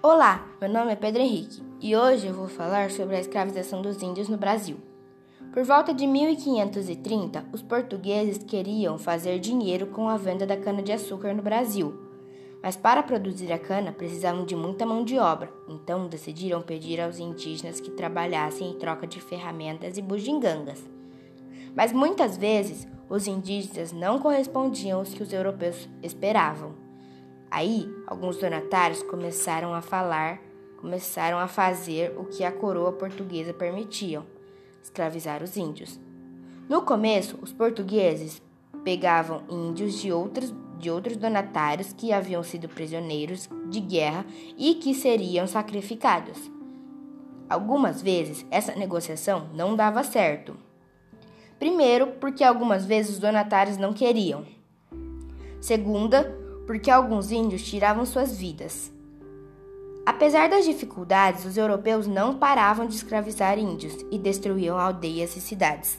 Olá, meu nome é Pedro Henrique e hoje eu vou falar sobre a escravização dos índios no Brasil. Por volta de 1530, os portugueses queriam fazer dinheiro com a venda da cana-de-açúcar no Brasil. Mas para produzir a cana precisavam de muita mão de obra, então decidiram pedir aos indígenas que trabalhassem em troca de ferramentas e bugigangas. Mas muitas vezes os indígenas não correspondiam aos que os europeus esperavam. Aí, alguns donatários começaram a falar, começaram a fazer o que a coroa portuguesa permitia: escravizar os índios. No começo, os portugueses pegavam índios de outros, de outros donatários que haviam sido prisioneiros de guerra e que seriam sacrificados. Algumas vezes essa negociação não dava certo. Primeiro, porque algumas vezes os donatários não queriam. Segunda, porque alguns índios tiravam suas vidas. Apesar das dificuldades, os europeus não paravam de escravizar índios e destruíam aldeias e cidades.